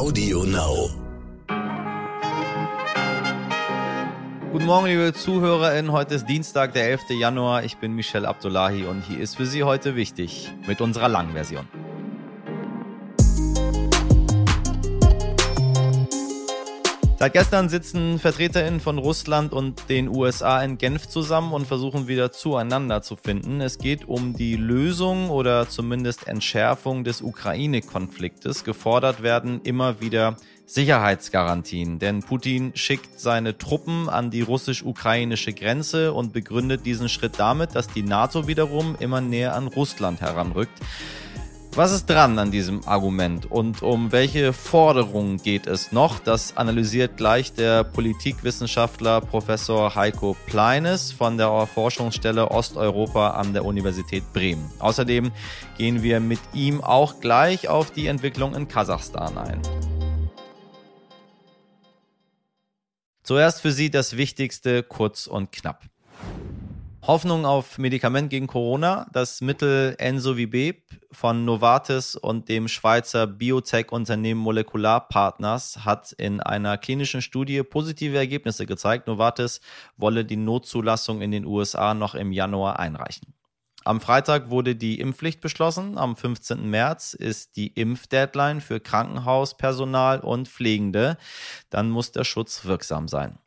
Audio Now. Guten Morgen, liebe ZuhörerInnen. Heute ist Dienstag, der 11. Januar. Ich bin Michel Abdullahi und hier ist für Sie heute wichtig mit unserer langen Version. Seit gestern sitzen VertreterInnen von Russland und den USA in Genf zusammen und versuchen wieder zueinander zu finden. Es geht um die Lösung oder zumindest Entschärfung des Ukraine-Konfliktes. Gefordert werden immer wieder Sicherheitsgarantien, denn Putin schickt seine Truppen an die russisch-ukrainische Grenze und begründet diesen Schritt damit, dass die NATO wiederum immer näher an Russland heranrückt. Was ist dran an diesem Argument und um welche Forderungen geht es noch? Das analysiert gleich der Politikwissenschaftler Professor Heiko Pleines von der Forschungsstelle Osteuropa an der Universität Bremen. Außerdem gehen wir mit ihm auch gleich auf die Entwicklung in Kasachstan ein. Zuerst für Sie das Wichtigste kurz und knapp. Hoffnung auf Medikament gegen Corona. Das Mittel Ensovibep von Novartis und dem Schweizer Biotech-Unternehmen Molekular Partners hat in einer klinischen Studie positive Ergebnisse gezeigt. Novartis wolle die Notzulassung in den USA noch im Januar einreichen. Am Freitag wurde die Impfpflicht beschlossen. Am 15. März ist die Impfdeadline für Krankenhauspersonal und Pflegende. Dann muss der Schutz wirksam sein.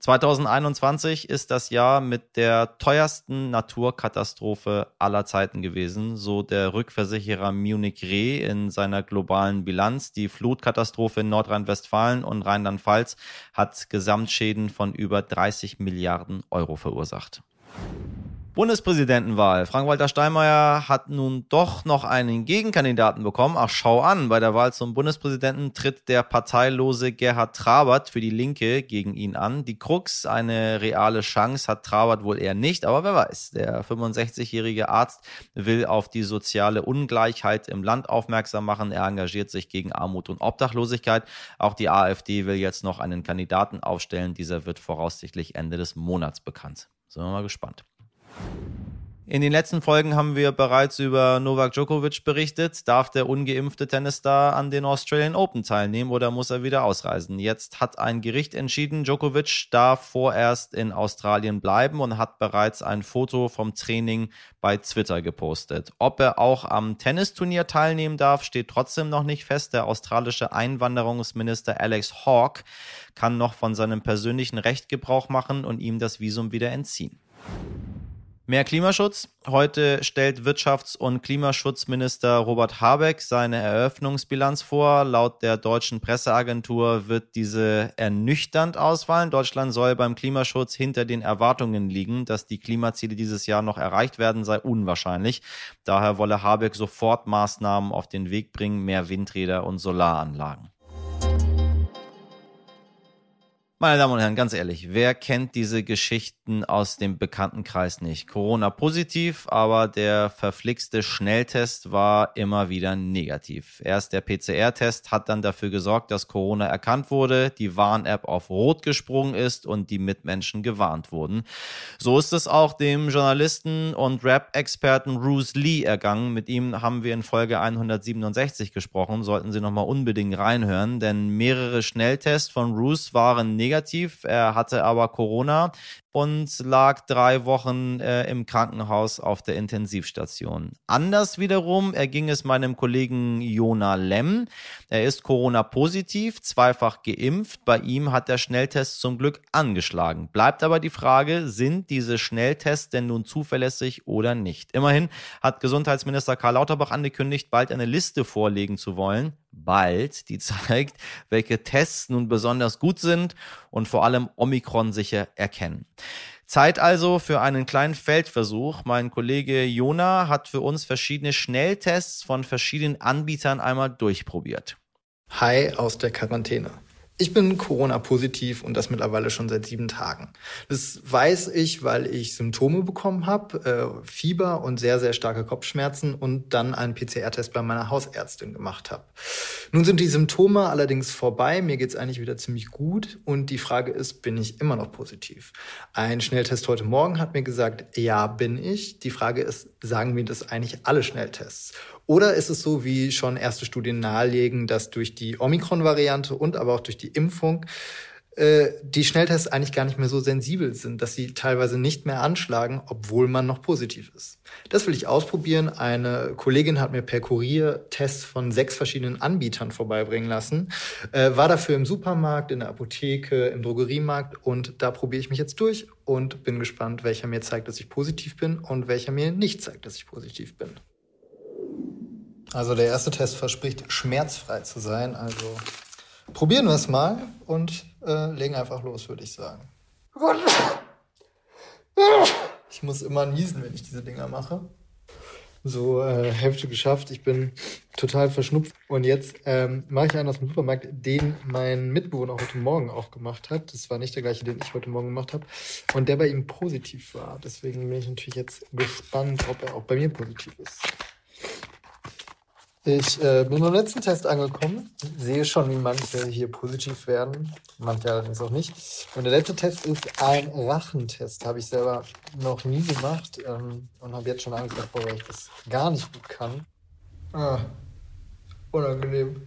2021 ist das Jahr mit der teuersten Naturkatastrophe aller Zeiten gewesen, so der Rückversicherer Munich Re in seiner globalen Bilanz. Die Flutkatastrophe in Nordrhein-Westfalen und Rheinland-Pfalz hat Gesamtschäden von über 30 Milliarden Euro verursacht. Bundespräsidentenwahl. Frank-Walter Steinmeier hat nun doch noch einen Gegenkandidaten bekommen. Ach, schau an, bei der Wahl zum Bundespräsidenten tritt der parteilose Gerhard Trabert für die Linke gegen ihn an. Die Krux, eine reale Chance hat Trabert wohl eher nicht, aber wer weiß. Der 65-jährige Arzt will auf die soziale Ungleichheit im Land aufmerksam machen. Er engagiert sich gegen Armut und Obdachlosigkeit. Auch die AfD will jetzt noch einen Kandidaten aufstellen. Dieser wird voraussichtlich Ende des Monats bekannt. Sind wir mal gespannt. In den letzten Folgen haben wir bereits über Novak Djokovic berichtet. Darf der ungeimpfte Tennisstar an den Australian Open teilnehmen oder muss er wieder ausreisen? Jetzt hat ein Gericht entschieden, Djokovic darf vorerst in Australien bleiben und hat bereits ein Foto vom Training bei Twitter gepostet. Ob er auch am Tennisturnier teilnehmen darf, steht trotzdem noch nicht fest. Der australische Einwanderungsminister Alex Hawke kann noch von seinem persönlichen Recht Gebrauch machen und ihm das Visum wieder entziehen. Mehr Klimaschutz. Heute stellt Wirtschafts- und Klimaschutzminister Robert Habeck seine Eröffnungsbilanz vor. Laut der deutschen Presseagentur wird diese ernüchternd ausfallen. Deutschland soll beim Klimaschutz hinter den Erwartungen liegen. Dass die Klimaziele dieses Jahr noch erreicht werden, sei unwahrscheinlich. Daher wolle Habeck sofort Maßnahmen auf den Weg bringen, mehr Windräder und Solaranlagen. Meine Damen und Herren, ganz ehrlich, wer kennt diese Geschichten aus dem Bekanntenkreis nicht? Corona positiv, aber der verflixte Schnelltest war immer wieder negativ. Erst der PCR-Test hat dann dafür gesorgt, dass Corona erkannt wurde, die Warn-App auf Rot gesprungen ist und die Mitmenschen gewarnt wurden. So ist es auch dem Journalisten und Rap-Experten Bruce Lee ergangen. Mit ihm haben wir in Folge 167 gesprochen. Sollten Sie nochmal unbedingt reinhören, denn mehrere Schnelltests von Bruce waren negativ negativ. Er hatte aber Corona und lag drei Wochen äh, im Krankenhaus auf der Intensivstation. Anders wiederum erging es meinem Kollegen Jona Lem. Er ist Corona-positiv, zweifach geimpft. Bei ihm hat der Schnelltest zum Glück angeschlagen. Bleibt aber die Frage, sind diese Schnelltests denn nun zuverlässig oder nicht? Immerhin hat Gesundheitsminister Karl Lauterbach angekündigt, bald eine Liste vorlegen zu wollen bald, die zeigt, welche Tests nun besonders gut sind und vor allem Omikron sicher erkennen. Zeit also für einen kleinen Feldversuch. Mein Kollege Jona hat für uns verschiedene Schnelltests von verschiedenen Anbietern einmal durchprobiert. Hi aus der Quarantäne. Ich bin Corona-positiv und das mittlerweile schon seit sieben Tagen. Das weiß ich, weil ich Symptome bekommen habe, äh, Fieber und sehr, sehr starke Kopfschmerzen und dann einen PCR-Test bei meiner Hausärztin gemacht habe. Nun sind die Symptome allerdings vorbei, mir geht's eigentlich wieder ziemlich gut und die Frage ist, bin ich immer noch positiv? Ein Schnelltest heute Morgen hat mir gesagt, ja, bin ich. Die Frage ist, sagen mir das eigentlich alle Schnelltests? Oder ist es so, wie schon erste Studien nahelegen, dass durch die Omikron-Variante und aber auch durch die Impfung äh, die Schnelltests eigentlich gar nicht mehr so sensibel sind, dass sie teilweise nicht mehr anschlagen, obwohl man noch positiv ist. Das will ich ausprobieren. Eine Kollegin hat mir per Kurier Tests von sechs verschiedenen Anbietern vorbeibringen lassen, äh, war dafür im Supermarkt, in der Apotheke, im Drogeriemarkt und da probiere ich mich jetzt durch und bin gespannt, welcher mir zeigt, dass ich positiv bin und welcher mir nicht zeigt, dass ich positiv bin. Also der erste Test verspricht schmerzfrei zu sein, also probieren wir es mal und äh, legen einfach los, würde ich sagen. Ich muss immer niesen, wenn ich diese Dinger mache. So, äh, Hälfte geschafft. Ich bin total verschnupft. Und jetzt ähm, mache ich einen aus dem Supermarkt, den mein Mitbewohner heute Morgen auch gemacht hat. Das war nicht der gleiche, den ich heute Morgen gemacht habe. Und der bei ihm positiv war. Deswegen bin ich natürlich jetzt gespannt, ob er auch bei mir positiv ist. Ich äh, bin beim letzten Test angekommen, sehe schon, wie manche hier positiv werden, manche allerdings auch nicht. Und der letzte Test ist ein Rachentest. Habe ich selber noch nie gemacht ähm, und habe jetzt schon Angst davor, weil ich das gar nicht gut kann. Ah, unangenehm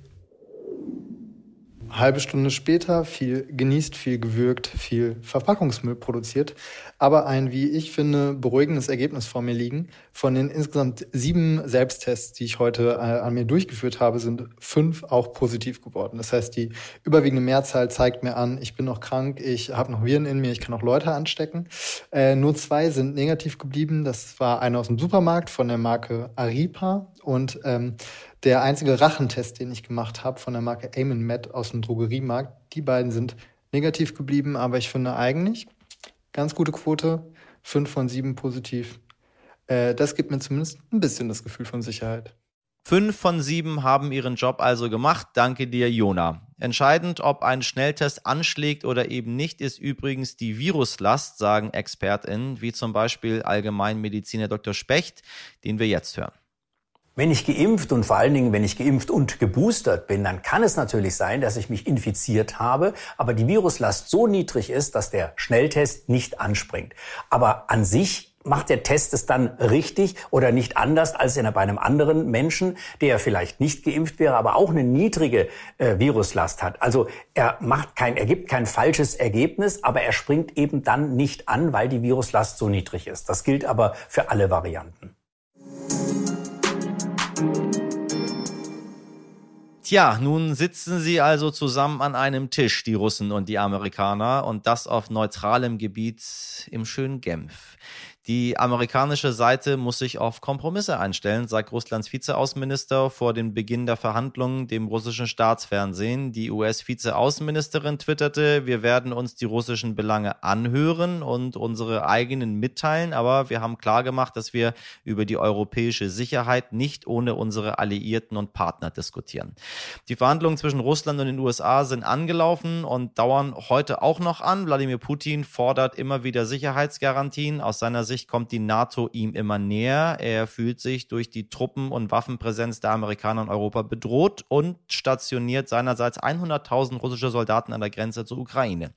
halbe Stunde später viel genießt, viel gewürgt, viel Verpackungsmüll produziert, aber ein, wie ich finde, beruhigendes Ergebnis vor mir liegen. Von den insgesamt sieben Selbsttests, die ich heute äh, an mir durchgeführt habe, sind fünf auch positiv geworden. Das heißt, die überwiegende Mehrzahl zeigt mir an, ich bin noch krank, ich habe noch Viren in mir, ich kann auch Leute anstecken. Äh, nur zwei sind negativ geblieben. Das war einer aus dem Supermarkt von der Marke Aripa und ähm, der einzige Rachentest, den ich gemacht habe von der Marke Amen Med aus dem Drogeriemarkt. Die beiden sind negativ geblieben, aber ich finde eigentlich ganz gute Quote. Fünf von sieben positiv. Äh, das gibt mir zumindest ein bisschen das Gefühl von Sicherheit. Fünf von sieben haben ihren Job also gemacht. Danke dir, Jona. Entscheidend, ob ein Schnelltest anschlägt oder eben nicht, ist übrigens die Viruslast, sagen ExpertInnen, wie zum Beispiel Allgemeinmediziner Dr. Specht, den wir jetzt hören. Wenn ich geimpft und vor allen Dingen, wenn ich geimpft und geboostert bin, dann kann es natürlich sein, dass ich mich infiziert habe, aber die Viruslast so niedrig ist, dass der Schnelltest nicht anspringt. Aber an sich macht der Test es dann richtig oder nicht anders als in, bei einem anderen Menschen, der vielleicht nicht geimpft wäre, aber auch eine niedrige äh, Viruslast hat. Also er macht kein, er gibt kein falsches Ergebnis, aber er springt eben dann nicht an, weil die Viruslast so niedrig ist. Das gilt aber für alle Varianten. Tja, nun sitzen sie also zusammen an einem Tisch, die Russen und die Amerikaner, und das auf neutralem Gebiet im schönen Genf. Die amerikanische Seite muss sich auf Kompromisse einstellen, sagt Russlands Vizeaußenminister vor dem Beginn der Verhandlungen dem russischen Staatsfernsehen. Die US-Vizeaußenministerin twitterte, wir werden uns die russischen Belange anhören und unsere eigenen mitteilen, aber wir haben klargemacht, dass wir über die europäische Sicherheit nicht ohne unsere Alliierten und Partner diskutieren. Die Verhandlungen zwischen Russland und den USA sind angelaufen und dauern heute auch noch an. Wladimir Putin fordert immer wieder Sicherheitsgarantien aus seiner Sicht kommt die NATO ihm immer näher. Er fühlt sich durch die Truppen- und Waffenpräsenz der Amerikaner in Europa bedroht und stationiert seinerseits 100.000 russische Soldaten an der Grenze zur Ukraine.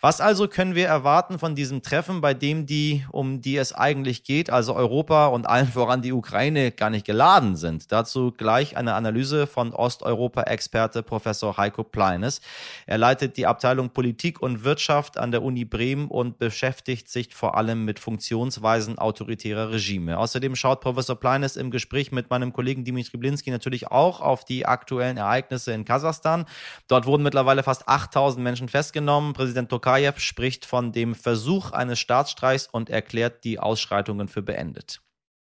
Was also können wir erwarten von diesem Treffen, bei dem die, um die es eigentlich geht, also Europa und allen voran die Ukraine, gar nicht geladen sind? Dazu gleich eine Analyse von Osteuropa-Experte Professor Heiko Pleines. Er leitet die Abteilung Politik und Wirtschaft an der Uni Bremen und beschäftigt sich vor allem mit Funktions Funktionsweisen autoritärer Regime. Außerdem schaut Professor Pleines im Gespräch mit meinem Kollegen Dimitri Blinski natürlich auch auf die aktuellen Ereignisse in Kasachstan. Dort wurden mittlerweile fast 8000 Menschen festgenommen. Präsident Tokayev spricht von dem Versuch eines Staatsstreichs und erklärt die Ausschreitungen für beendet.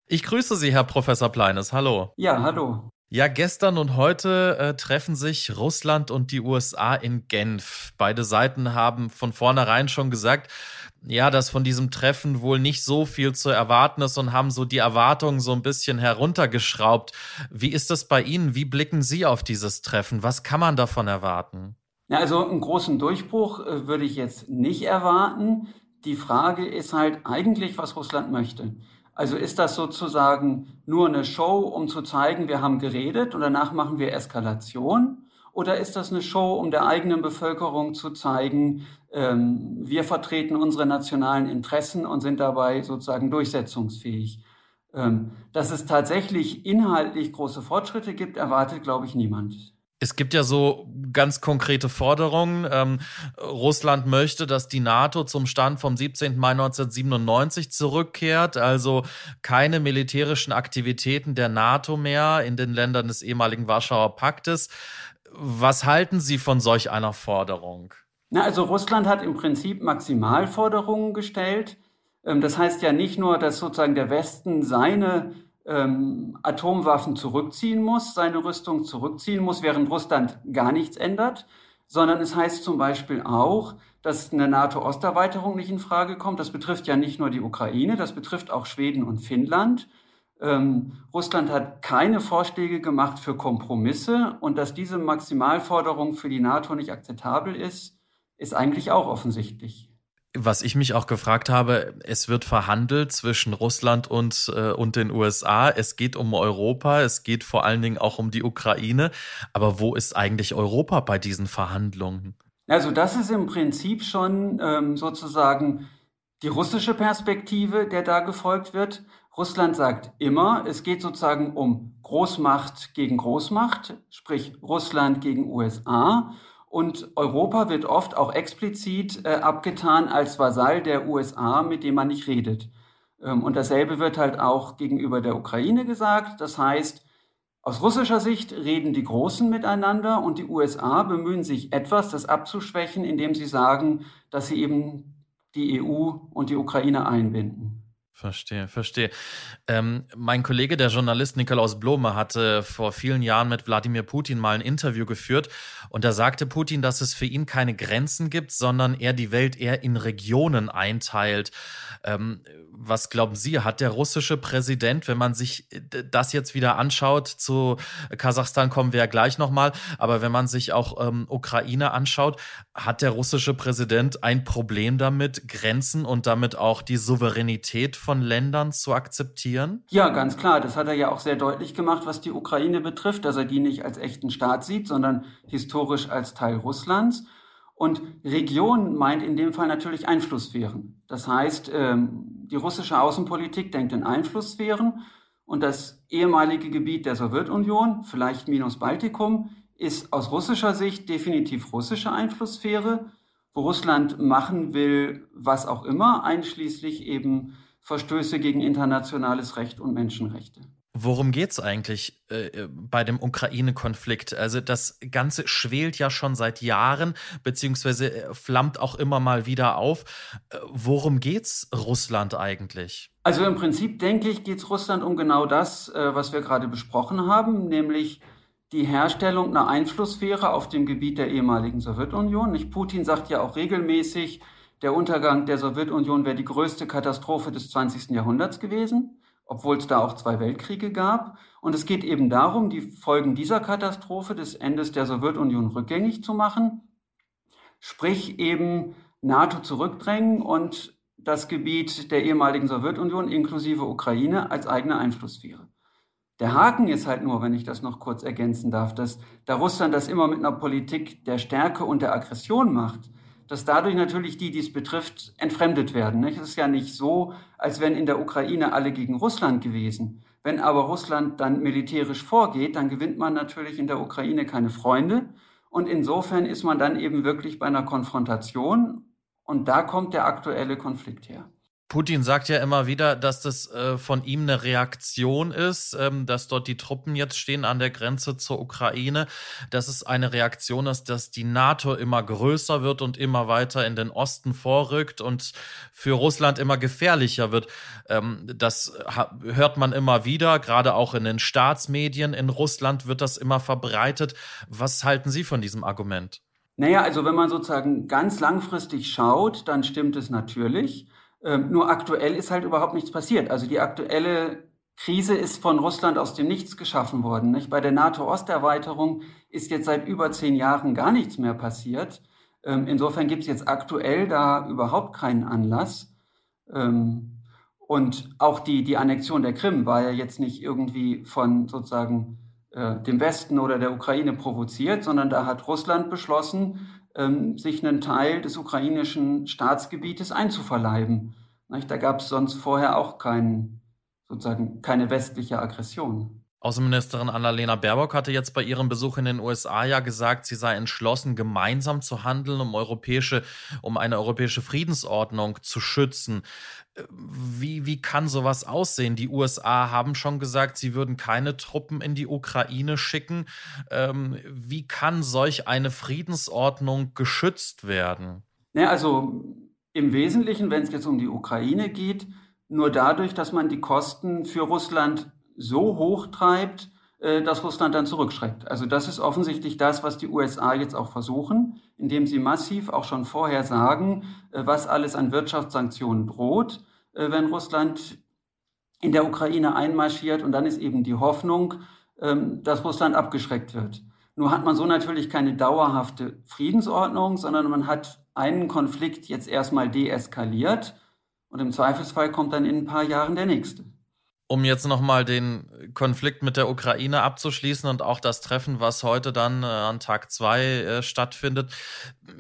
Ich grüße Sie, Herr Professor Pleines. Hallo. Ja, hallo. Ja, gestern und heute äh, treffen sich Russland und die USA in Genf. Beide Seiten haben von vornherein schon gesagt, ja, dass von diesem Treffen wohl nicht so viel zu erwarten ist und haben so die Erwartungen so ein bisschen heruntergeschraubt. Wie ist das bei Ihnen? Wie blicken Sie auf dieses Treffen? Was kann man davon erwarten? Ja, also einen großen Durchbruch äh, würde ich jetzt nicht erwarten. Die Frage ist halt eigentlich, was Russland möchte. Also ist das sozusagen nur eine Show, um zu zeigen, wir haben geredet und danach machen wir Eskalation? Oder ist das eine Show, um der eigenen Bevölkerung zu zeigen, ähm, wir vertreten unsere nationalen Interessen und sind dabei sozusagen durchsetzungsfähig? Ähm, dass es tatsächlich inhaltlich große Fortschritte gibt, erwartet, glaube ich, niemand. Es gibt ja so ganz konkrete Forderungen. Ähm, Russland möchte, dass die NATO zum Stand vom 17. Mai 1997 zurückkehrt, also keine militärischen Aktivitäten der NATO mehr in den Ländern des ehemaligen Warschauer Paktes. Was halten Sie von solch einer Forderung? Na, also Russland hat im Prinzip Maximalforderungen gestellt. Ähm, das heißt ja nicht nur, dass sozusagen der Westen seine ähm, Atomwaffen zurückziehen muss, seine Rüstung zurückziehen muss, während Russland gar nichts ändert, sondern es heißt zum Beispiel auch, dass eine NATO-Osterweiterung nicht in Frage kommt. Das betrifft ja nicht nur die Ukraine, das betrifft auch Schweden und Finnland. Ähm, Russland hat keine Vorschläge gemacht für Kompromisse und dass diese Maximalforderung für die NATO nicht akzeptabel ist, ist eigentlich auch offensichtlich. Was ich mich auch gefragt habe, es wird verhandelt zwischen Russland und, äh, und den USA. Es geht um Europa, es geht vor allen Dingen auch um die Ukraine. Aber wo ist eigentlich Europa bei diesen Verhandlungen? Also das ist im Prinzip schon ähm, sozusagen die russische Perspektive, der da gefolgt wird. Russland sagt immer, es geht sozusagen um Großmacht gegen Großmacht, sprich Russland gegen USA. Und Europa wird oft auch explizit äh, abgetan als Vasall der USA, mit dem man nicht redet. Ähm, und dasselbe wird halt auch gegenüber der Ukraine gesagt. Das heißt, aus russischer Sicht reden die Großen miteinander und die USA bemühen sich etwas, das abzuschwächen, indem sie sagen, dass sie eben die EU und die Ukraine einbinden. Verstehe, verstehe. Ähm, mein Kollege, der Journalist Nikolaus Blome, hatte vor vielen Jahren mit Wladimir Putin mal ein Interview geführt und da sagte Putin, dass es für ihn keine Grenzen gibt, sondern er die Welt eher in Regionen einteilt. Ähm, was glauben Sie, hat der russische Präsident, wenn man sich äh, das jetzt wieder anschaut, zu Kasachstan kommen wir ja gleich nochmal, aber wenn man sich auch ähm, Ukraine anschaut, hat der russische Präsident ein Problem damit, Grenzen und damit auch die Souveränität von Ländern zu akzeptieren? Ja, ganz klar. Das hat er ja auch sehr deutlich gemacht, was die Ukraine betrifft, dass er die nicht als echten Staat sieht, sondern historisch als Teil Russlands. Und Region meint in dem Fall natürlich Einflusssphären. Das heißt, ähm, die russische Außenpolitik denkt in Einflusssphären und das ehemalige Gebiet der Sowjetunion, vielleicht minus Baltikum, ist aus russischer Sicht definitiv russische Einflusssphäre, wo Russland machen will, was auch immer, einschließlich eben Verstöße gegen internationales Recht und Menschenrechte. Worum geht's eigentlich äh, äh, bei dem Ukraine-Konflikt? Also das Ganze schwelt ja schon seit Jahren, beziehungsweise äh, flammt auch immer mal wieder auf. Äh, worum geht's Russland eigentlich? Also im Prinzip denke ich, geht's Russland um genau das, äh, was wir gerade besprochen haben, nämlich die Herstellung einer Einflusssphäre auf dem Gebiet der ehemaligen Sowjetunion. Nicht? Putin sagt ja auch regelmäßig, der Untergang der Sowjetunion wäre die größte Katastrophe des 20. Jahrhunderts gewesen obwohl es da auch zwei Weltkriege gab. Und es geht eben darum, die Folgen dieser Katastrophe des Endes der Sowjetunion rückgängig zu machen, sprich eben NATO zurückdrängen und das Gebiet der ehemaligen Sowjetunion inklusive Ukraine als eigene Einflusssphäre. Der Haken ist halt nur, wenn ich das noch kurz ergänzen darf, dass da Russland das immer mit einer Politik der Stärke und der Aggression macht, dass dadurch natürlich die, die es betrifft, entfremdet werden. Es ist ja nicht so, als wenn in der Ukraine alle gegen Russland gewesen. Wenn aber Russland dann militärisch vorgeht, dann gewinnt man natürlich in der Ukraine keine Freunde. Und insofern ist man dann eben wirklich bei einer Konfrontation. Und da kommt der aktuelle Konflikt her. Putin sagt ja immer wieder, dass das äh, von ihm eine Reaktion ist, ähm, dass dort die Truppen jetzt stehen an der Grenze zur Ukraine, dass es eine Reaktion ist, dass die NATO immer größer wird und immer weiter in den Osten vorrückt und für Russland immer gefährlicher wird. Ähm, das hört man immer wieder, gerade auch in den Staatsmedien in Russland wird das immer verbreitet. Was halten Sie von diesem Argument? Naja, also wenn man sozusagen ganz langfristig schaut, dann stimmt es natürlich. Ähm, nur aktuell ist halt überhaupt nichts passiert. Also die aktuelle Krise ist von Russland aus dem Nichts geschaffen worden. Nicht? Bei der NATO-Osterweiterung ist jetzt seit über zehn Jahren gar nichts mehr passiert. Ähm, insofern gibt es jetzt aktuell da überhaupt keinen Anlass. Ähm, und auch die, die Annexion der Krim war ja jetzt nicht irgendwie von sozusagen äh, dem Westen oder der Ukraine provoziert, sondern da hat Russland beschlossen, ähm, sich einen Teil des ukrainischen Staatsgebietes einzuverleiben. Da gab es sonst vorher auch keinen, sozusagen keine westliche Aggression. Außenministerin Annalena Baerbock hatte jetzt bei ihrem Besuch in den USA ja gesagt, sie sei entschlossen, gemeinsam zu handeln, um europäische, um eine europäische Friedensordnung zu schützen. Wie, wie kann sowas aussehen? Die USA haben schon gesagt, sie würden keine Truppen in die Ukraine schicken. Ähm, wie kann solch eine Friedensordnung geschützt werden? Ja, also im Wesentlichen, wenn es jetzt um die Ukraine geht, nur dadurch, dass man die Kosten für Russland so hoch treibt, äh, dass Russland dann zurückschreckt. Also das ist offensichtlich das, was die USA jetzt auch versuchen, indem sie massiv auch schon vorher sagen, äh, was alles an Wirtschaftssanktionen droht, äh, wenn Russland in der Ukraine einmarschiert. Und dann ist eben die Hoffnung, ähm, dass Russland abgeschreckt wird. Nur hat man so natürlich keine dauerhafte Friedensordnung, sondern man hat einen Konflikt jetzt erstmal deeskaliert und im Zweifelsfall kommt dann in ein paar Jahren der nächste. Um jetzt nochmal den Konflikt mit der Ukraine abzuschließen und auch das Treffen, was heute dann äh, an Tag zwei äh, stattfindet.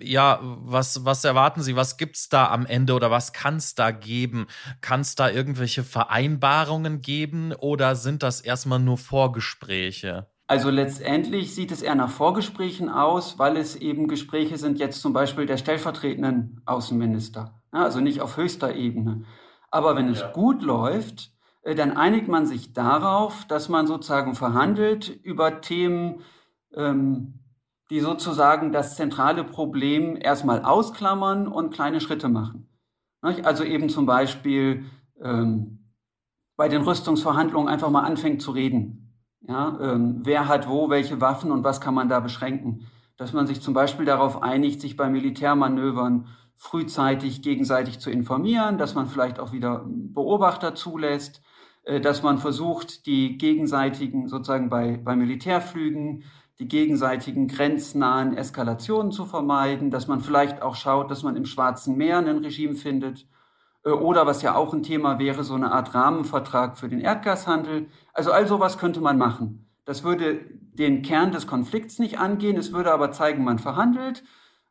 Ja, was, was erwarten Sie? Was gibt's da am Ende oder was kann es da geben? Kann es da irgendwelche Vereinbarungen geben oder sind das erstmal nur Vorgespräche? Also letztendlich sieht es eher nach Vorgesprächen aus, weil es eben Gespräche sind jetzt zum Beispiel der stellvertretenden Außenminister. Ja, also nicht auf höchster Ebene. Aber wenn es ja. gut läuft, dann einigt man sich darauf, dass man sozusagen verhandelt über Themen, ähm, die sozusagen das zentrale Problem erstmal ausklammern und kleine Schritte machen. Also eben zum Beispiel ähm, bei den Rüstungsverhandlungen einfach mal anfängt zu reden. Ja, ähm, wer hat wo welche Waffen und was kann man da beschränken? Dass man sich zum Beispiel darauf einigt, sich bei Militärmanövern frühzeitig gegenseitig zu informieren, dass man vielleicht auch wieder Beobachter zulässt, äh, dass man versucht, die gegenseitigen, sozusagen bei, bei Militärflügen, die gegenseitigen grenznahen Eskalationen zu vermeiden, dass man vielleicht auch schaut, dass man im Schwarzen Meer ein Regime findet. Äh, oder was ja auch ein Thema wäre, so eine Art Rahmenvertrag für den Erdgashandel. Also all sowas könnte man machen. Das würde den Kern des Konflikts nicht angehen, es würde aber zeigen, man verhandelt.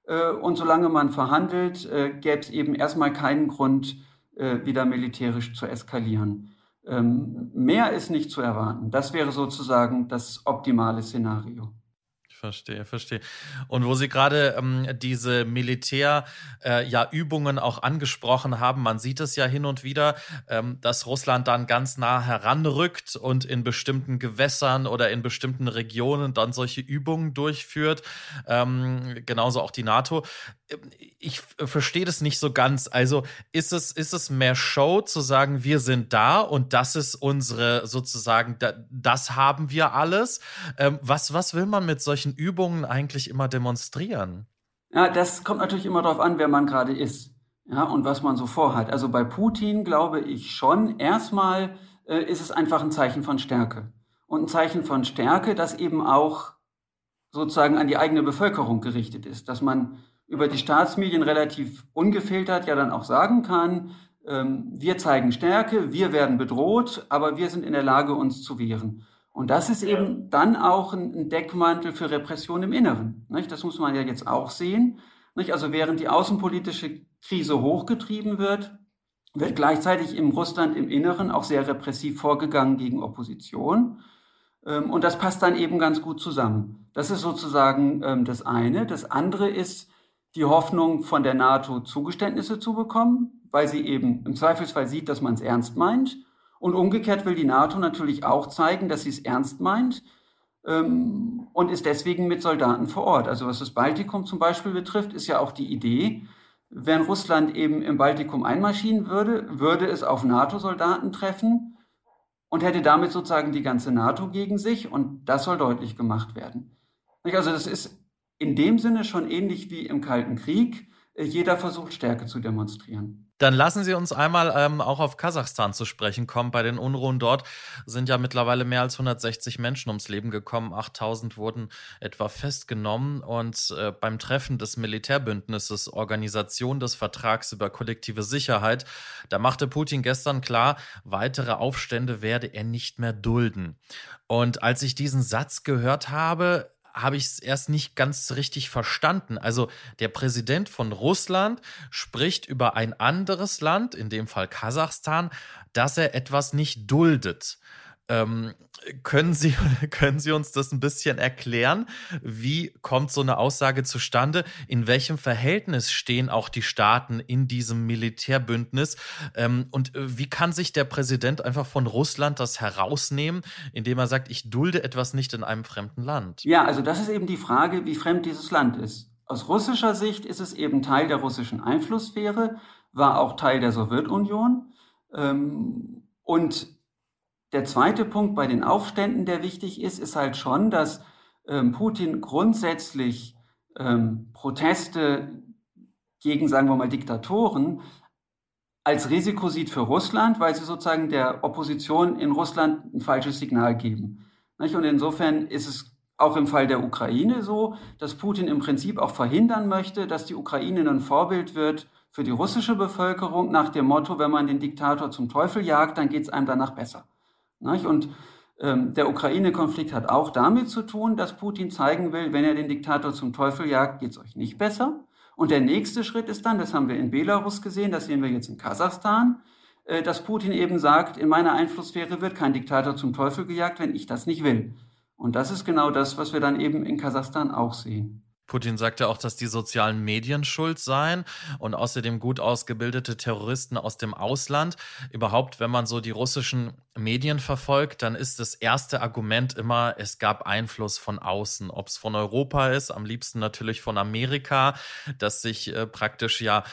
Äh, und solange man verhandelt, gäbe es eben erstmal keinen Grund, wieder militärisch zu eskalieren. Ähm, mehr ist nicht zu erwarten. Das wäre sozusagen das optimale Szenario. Verstehe, verstehe. Und wo Sie gerade ähm, diese Militärübungen äh, ja, auch angesprochen haben, man sieht es ja hin und wieder, ähm, dass Russland dann ganz nah heranrückt und in bestimmten Gewässern oder in bestimmten Regionen dann solche Übungen durchführt. Ähm, genauso auch die NATO. Ich verstehe das nicht so ganz. Also ist es, ist es mehr Show zu sagen, wir sind da und das ist unsere sozusagen, das haben wir alles? Ähm, was, was will man mit solchen Übungen eigentlich immer demonstrieren? Ja, das kommt natürlich immer darauf an, wer man gerade ist. Ja, und was man so vorhat. Also bei Putin glaube ich schon, erstmal äh, ist es einfach ein Zeichen von Stärke. Und ein Zeichen von Stärke, das eben auch sozusagen an die eigene Bevölkerung gerichtet ist. Dass man über die Staatsmedien relativ ungefiltert ja dann auch sagen kann, ähm, wir zeigen Stärke, wir werden bedroht, aber wir sind in der Lage, uns zu wehren. Und das ist eben dann auch ein Deckmantel für Repression im Inneren. Nicht? Das muss man ja jetzt auch sehen. Nicht? Also während die außenpolitische Krise hochgetrieben wird, wird gleichzeitig im Russland im Inneren auch sehr repressiv vorgegangen gegen Opposition. Ähm, und das passt dann eben ganz gut zusammen. Das ist sozusagen ähm, das eine. Das andere ist die Hoffnung, von der NATO Zugeständnisse zu bekommen, weil sie eben im Zweifelsfall sieht, dass man es ernst meint und umgekehrt will die NATO natürlich auch zeigen, dass sie es ernst meint ähm, und ist deswegen mit Soldaten vor Ort. Also was das Baltikum zum Beispiel betrifft, ist ja auch die Idee, wenn Russland eben im Baltikum einmarschieren würde, würde es auf NATO-Soldaten treffen und hätte damit sozusagen die ganze NATO gegen sich und das soll deutlich gemacht werden. Also das ist in dem Sinne schon ähnlich wie im Kalten Krieg. Jeder versucht Stärke zu demonstrieren. Dann lassen Sie uns einmal ähm, auch auf Kasachstan zu sprechen kommen. Bei den Unruhen dort sind ja mittlerweile mehr als 160 Menschen ums Leben gekommen. 8000 wurden etwa festgenommen. Und äh, beim Treffen des Militärbündnisses Organisation des Vertrags über kollektive Sicherheit, da machte Putin gestern klar, weitere Aufstände werde er nicht mehr dulden. Und als ich diesen Satz gehört habe, habe ich es erst nicht ganz richtig verstanden. Also der Präsident von Russland spricht über ein anderes Land, in dem Fall Kasachstan, dass er etwas nicht duldet. Ähm, können, Sie, können Sie uns das ein bisschen erklären? Wie kommt so eine Aussage zustande? In welchem Verhältnis stehen auch die Staaten in diesem Militärbündnis? Ähm, und äh, wie kann sich der Präsident einfach von Russland das herausnehmen, indem er sagt, ich dulde etwas nicht in einem fremden Land? Ja, also das ist eben die Frage, wie fremd dieses Land ist. Aus russischer Sicht ist es eben Teil der russischen Einflusssphäre, war auch Teil der Sowjetunion. Ähm, und der zweite Punkt bei den Aufständen, der wichtig ist, ist halt schon, dass ähm, Putin grundsätzlich ähm, Proteste gegen, sagen wir mal, Diktatoren als Risiko sieht für Russland, weil sie sozusagen der Opposition in Russland ein falsches Signal geben. Und insofern ist es auch im Fall der Ukraine so, dass Putin im Prinzip auch verhindern möchte, dass die Ukraine ein Vorbild wird für die russische Bevölkerung nach dem Motto, wenn man den Diktator zum Teufel jagt, dann geht es einem danach besser. Und ähm, der Ukraine-Konflikt hat auch damit zu tun, dass Putin zeigen will, wenn er den Diktator zum Teufel jagt, geht es euch nicht besser. Und der nächste Schritt ist dann, das haben wir in Belarus gesehen, das sehen wir jetzt in Kasachstan, äh, dass Putin eben sagt, in meiner Einflusssphäre wird kein Diktator zum Teufel gejagt, wenn ich das nicht will. Und das ist genau das, was wir dann eben in Kasachstan auch sehen. Putin sagte auch, dass die sozialen Medien schuld seien und außerdem gut ausgebildete Terroristen aus dem Ausland. Überhaupt, wenn man so die russischen Medien verfolgt, dann ist das erste Argument immer, es gab Einfluss von außen. Ob es von Europa ist, am liebsten natürlich von Amerika, dass sich äh, praktisch ja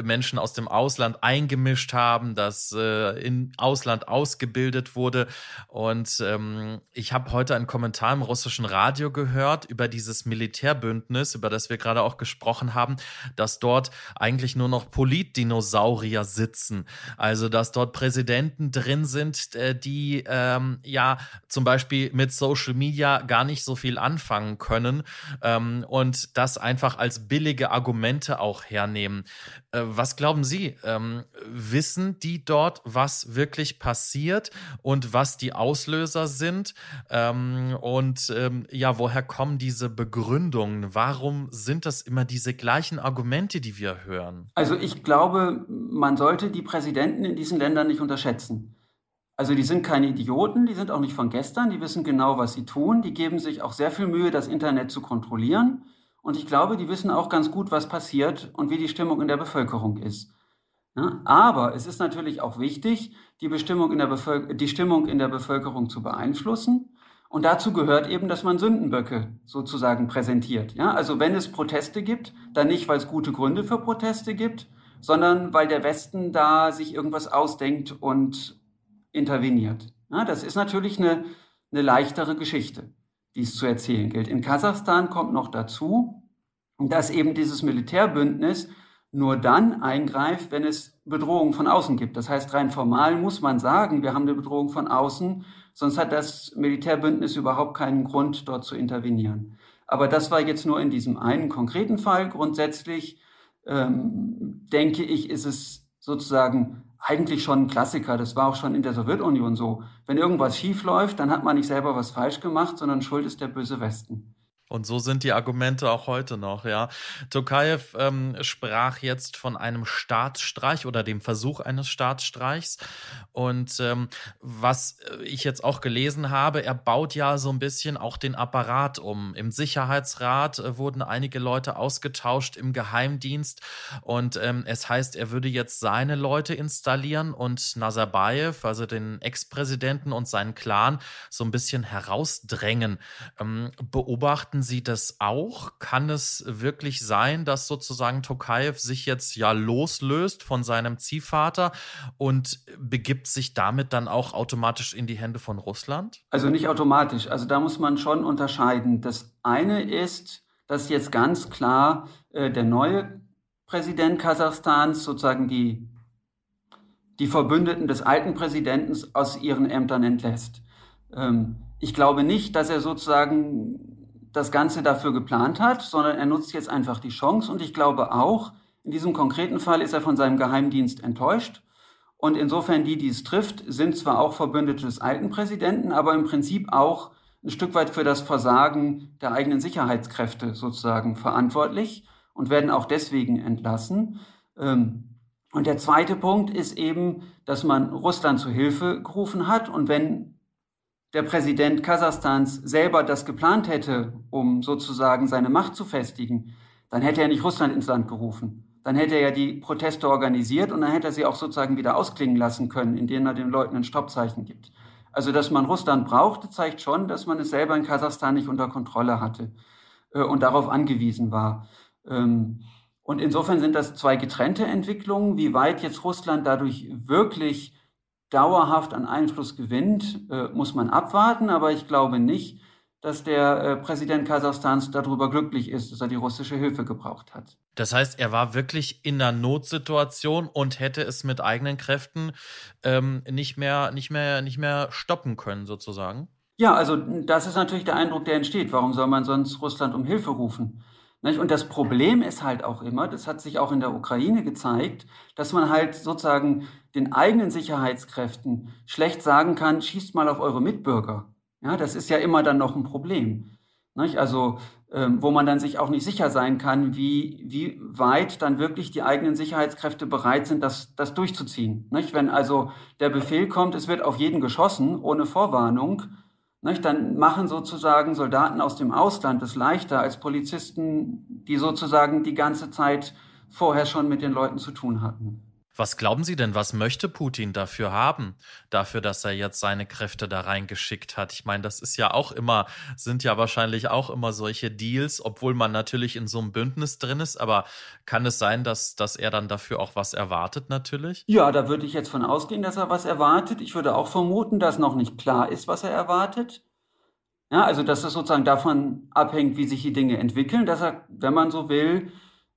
Menschen aus dem Ausland eingemischt haben, dass äh, im Ausland ausgebildet wurde. Und ähm, ich habe heute einen Kommentar im russischen Radio gehört über dieses Militärbündnis, über das wir gerade auch gesprochen haben, dass dort eigentlich nur noch Politdinosaurier sitzen. Also, dass dort Präsidenten drin sind, äh, die ähm, ja zum Beispiel mit Social Media gar nicht so viel anfangen können ähm, und das einfach als billige Argumente auch hernehmen. Äh, was glauben Sie? Ähm, wissen die dort, was wirklich passiert und was die Auslöser sind? Ähm, und ähm, ja, woher kommen diese Begründungen? Warum sind das immer diese gleichen Argumente, die wir hören? Also ich glaube, man sollte die Präsidenten in diesen Ländern nicht unterschätzen. Also die sind keine Idioten, die sind auch nicht von gestern, die wissen genau, was sie tun, die geben sich auch sehr viel Mühe, das Internet zu kontrollieren. Und ich glaube, die wissen auch ganz gut, was passiert und wie die Stimmung in der Bevölkerung ist. Ja, aber es ist natürlich auch wichtig, die, Bestimmung in der die Stimmung in der Bevölkerung zu beeinflussen. Und dazu gehört eben, dass man Sündenböcke sozusagen präsentiert. Ja, also wenn es Proteste gibt, dann nicht, weil es gute Gründe für Proteste gibt, sondern weil der Westen da sich irgendwas ausdenkt und interveniert. Ja, das ist natürlich eine, eine leichtere Geschichte, die es zu erzählen gilt. In Kasachstan kommt noch dazu, dass eben dieses Militärbündnis nur dann eingreift, wenn es Bedrohungen von außen gibt. Das heißt, rein formal muss man sagen, wir haben eine Bedrohung von außen, sonst hat das Militärbündnis überhaupt keinen Grund, dort zu intervenieren. Aber das war jetzt nur in diesem einen konkreten Fall. Grundsätzlich ähm, denke ich, ist es sozusagen eigentlich schon ein Klassiker. Das war auch schon in der Sowjetunion so. Wenn irgendwas schief läuft, dann hat man nicht selber was falsch gemacht, sondern Schuld ist der böse Westen. Und so sind die Argumente auch heute noch, ja. Tokayev ähm, sprach jetzt von einem Staatsstreich oder dem Versuch eines Staatsstreichs. Und ähm, was ich jetzt auch gelesen habe, er baut ja so ein bisschen auch den Apparat um. Im Sicherheitsrat äh, wurden einige Leute ausgetauscht im Geheimdienst. Und ähm, es heißt, er würde jetzt seine Leute installieren und Nazarbayev, also den Ex-Präsidenten und seinen Clan, so ein bisschen herausdrängen. Ähm, beobachten Beobachten Sie das auch? Kann es wirklich sein, dass sozusagen Tokayev sich jetzt ja loslöst von seinem Ziehvater und begibt sich damit dann auch automatisch in die Hände von Russland? Also nicht automatisch. Also da muss man schon unterscheiden. Das eine ist, dass jetzt ganz klar äh, der neue Präsident Kasachstans sozusagen die, die Verbündeten des alten Präsidenten aus ihren Ämtern entlässt. Ähm, ich glaube nicht, dass er sozusagen das Ganze dafür geplant hat, sondern er nutzt jetzt einfach die Chance. Und ich glaube auch, in diesem konkreten Fall ist er von seinem Geheimdienst enttäuscht. Und insofern die, die es trifft, sind zwar auch Verbündete des alten Präsidenten, aber im Prinzip auch ein Stück weit für das Versagen der eigenen Sicherheitskräfte sozusagen verantwortlich und werden auch deswegen entlassen. Ähm, und der zweite Punkt ist eben, dass man Russland zu Hilfe gerufen hat. Und wenn der Präsident Kasachstans selber das geplant hätte, um sozusagen seine Macht zu festigen, dann hätte er nicht Russland ins Land gerufen. Dann hätte er ja die Proteste organisiert und dann hätte er sie auch sozusagen wieder ausklingen lassen können, indem er den Leuten ein Stoppzeichen gibt. Also, dass man Russland brauchte, zeigt schon, dass man es selber in Kasachstan nicht unter Kontrolle hatte äh, und darauf angewiesen war. Ähm, und insofern sind das zwei getrennte Entwicklungen. Wie weit jetzt Russland dadurch wirklich dauerhaft an Einfluss gewinnt, äh, muss man abwarten. Aber ich glaube nicht, dass der äh, Präsident Kasachstans darüber glücklich ist, dass er die russische Hilfe gebraucht hat. Das heißt, er war wirklich in einer Notsituation und hätte es mit eigenen Kräften ähm, nicht mehr, nicht mehr, nicht mehr stoppen können, sozusagen. Ja, also das ist natürlich der Eindruck, der entsteht. Warum soll man sonst Russland um Hilfe rufen? Und das Problem ist halt auch immer, das hat sich auch in der Ukraine gezeigt, dass man halt sozusagen den eigenen Sicherheitskräften schlecht sagen kann, schießt mal auf eure Mitbürger. Ja, das ist ja immer dann noch ein Problem. Also, ähm, wo man dann sich auch nicht sicher sein kann, wie, wie weit dann wirklich die eigenen Sicherheitskräfte bereit sind, das, das durchzuziehen. Wenn also der Befehl kommt, es wird auf jeden geschossen, ohne Vorwarnung, nicht? Dann machen sozusagen Soldaten aus dem Ausland es leichter als Polizisten, die sozusagen die ganze Zeit vorher schon mit den Leuten zu tun hatten. Was glauben Sie denn, was möchte Putin dafür haben? Dafür, dass er jetzt seine Kräfte da reingeschickt hat? Ich meine, das ist ja auch immer, sind ja wahrscheinlich auch immer solche Deals, obwohl man natürlich in so einem Bündnis drin ist. Aber kann es sein, dass, dass er dann dafür auch was erwartet, natürlich? Ja, da würde ich jetzt von ausgehen, dass er was erwartet. Ich würde auch vermuten, dass noch nicht klar ist, was er erwartet. Ja, also, dass es sozusagen davon abhängt, wie sich die Dinge entwickeln, dass er, wenn man so will,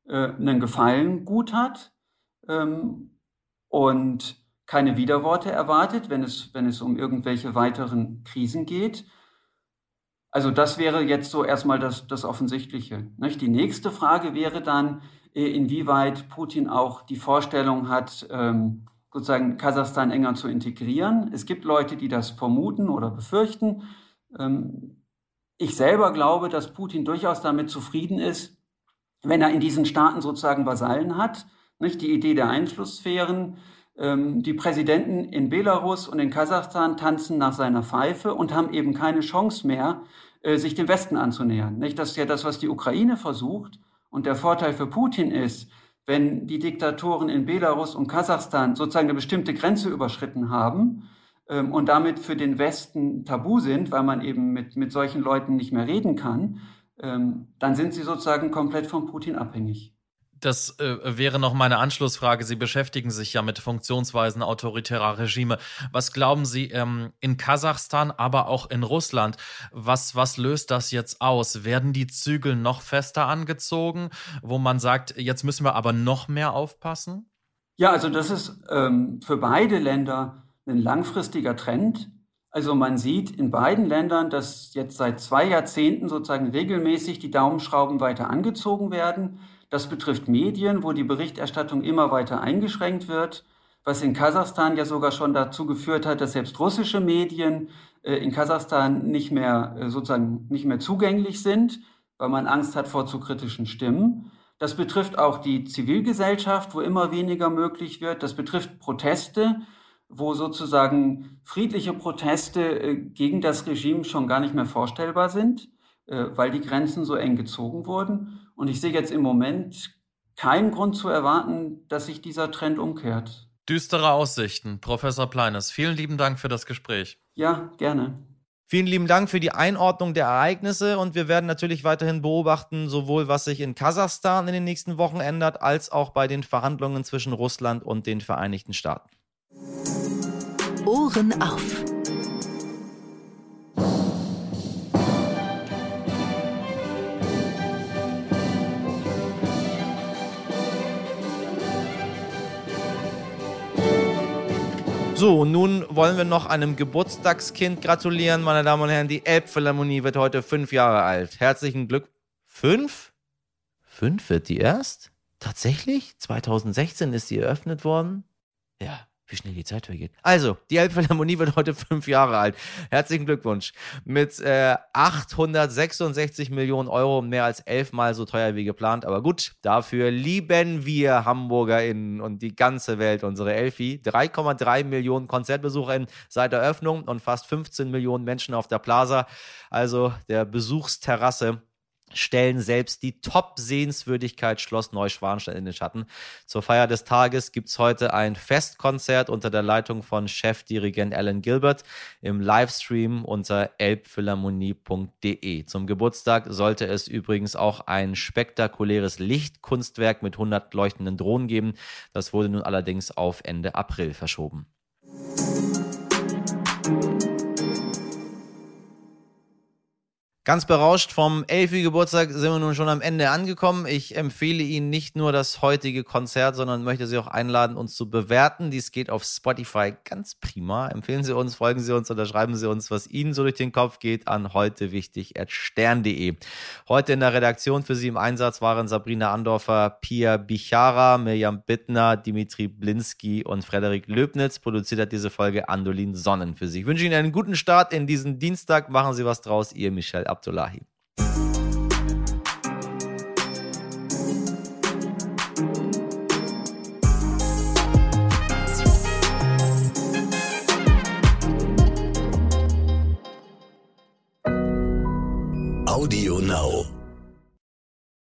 äh, einen Gefallen gut hat ähm, und keine Widerworte erwartet, wenn es, wenn es um irgendwelche weiteren Krisen geht. Also das wäre jetzt so erstmal das, das Offensichtliche. Nicht? Die nächste Frage wäre dann, äh, inwieweit Putin auch die Vorstellung hat, ähm, sozusagen Kasachstan enger zu integrieren. Es gibt Leute, die das vermuten oder befürchten. Ähm, ich selber glaube, dass Putin durchaus damit zufrieden ist, wenn er in diesen Staaten sozusagen Vasallen hat nicht? Die Idee der Einflusssphären. Ähm, die Präsidenten in Belarus und in Kasachstan tanzen nach seiner Pfeife und haben eben keine Chance mehr, äh, sich dem Westen anzunähern. Nicht? Das ist ja das, was die Ukraine versucht. Und der Vorteil für Putin ist, wenn die Diktatoren in Belarus und Kasachstan sozusagen eine bestimmte Grenze überschritten haben ähm, und damit für den Westen tabu sind, weil man eben mit, mit solchen Leuten nicht mehr reden kann, ähm, dann sind sie sozusagen komplett von Putin abhängig. Das äh, wäre noch meine Anschlussfrage. Sie beschäftigen sich ja mit Funktionsweisen autoritärer Regime. Was glauben Sie ähm, in Kasachstan, aber auch in Russland? Was, was löst das jetzt aus? Werden die Zügel noch fester angezogen, wo man sagt, jetzt müssen wir aber noch mehr aufpassen? Ja, also das ist ähm, für beide Länder ein langfristiger Trend. Also man sieht in beiden Ländern, dass jetzt seit zwei Jahrzehnten sozusagen regelmäßig die Daumenschrauben weiter angezogen werden. Das betrifft Medien, wo die Berichterstattung immer weiter eingeschränkt wird, was in Kasachstan ja sogar schon dazu geführt hat, dass selbst russische Medien äh, in Kasachstan nicht mehr äh, sozusagen nicht mehr zugänglich sind, weil man Angst hat vor zu kritischen Stimmen. Das betrifft auch die Zivilgesellschaft, wo immer weniger möglich wird. Das betrifft Proteste, wo sozusagen friedliche Proteste äh, gegen das Regime schon gar nicht mehr vorstellbar sind, weil die Grenzen so eng gezogen wurden. Und ich sehe jetzt im Moment keinen Grund zu erwarten, dass sich dieser Trend umkehrt. Düstere Aussichten. Professor Pleines, vielen lieben Dank für das Gespräch. Ja, gerne. Vielen lieben Dank für die Einordnung der Ereignisse und wir werden natürlich weiterhin beobachten, sowohl was sich in Kasachstan in den nächsten Wochen ändert, als auch bei den Verhandlungen zwischen Russland und den Vereinigten Staaten. Ohren auf. So, nun wollen wir noch einem Geburtstagskind gratulieren, meine Damen und Herren. Die Elbphilharmonie wird heute fünf Jahre alt. Herzlichen Glück. Fünf? Fünf wird die erst? Tatsächlich? 2016 ist sie eröffnet worden? Ja, Wie schnell die Zeit vergeht. Also, die Elbphilharmonie wird heute fünf Jahre alt. Herzlichen Glückwunsch. Mit äh, 866 Millionen Euro, mehr als elfmal so teuer wie geplant. Aber gut, dafür lieben wir HamburgerInnen und die ganze Welt unsere Elfi. 3,3 Millionen KonzertbesucherInnen seit Eröffnung und fast 15 Millionen Menschen auf der Plaza. Also der Besuchsterrasse stellen selbst die Top-Sehenswürdigkeit Schloss Neuschwanstein in den Schatten. Zur Feier des Tages gibt's heute ein Festkonzert unter der Leitung von Chefdirigent Alan Gilbert im Livestream unter elbphilharmonie.de. Zum Geburtstag sollte es übrigens auch ein spektakuläres Lichtkunstwerk mit 100 leuchtenden Drohnen geben. Das wurde nun allerdings auf Ende April verschoben. Ganz berauscht vom Elfi Geburtstag sind wir nun schon am Ende angekommen. Ich empfehle Ihnen nicht nur das heutige Konzert, sondern möchte Sie auch einladen, uns zu bewerten. Dies geht auf Spotify ganz prima. Empfehlen Sie uns, folgen Sie uns oder schreiben Sie uns, was Ihnen so durch den Kopf geht, an heute. Heute in der Redaktion für Sie im Einsatz waren Sabrina Andorfer, Pia Bichara, Mirjam Bittner, Dimitri Blinski und Frederik Löbnitz. Produziert hat diese Folge Andolin Sonnen für Sie. Ich wünsche Ihnen einen guten Start in diesen Dienstag. Machen Sie was draus. Ihr Michel Abdullahi. Audio Now.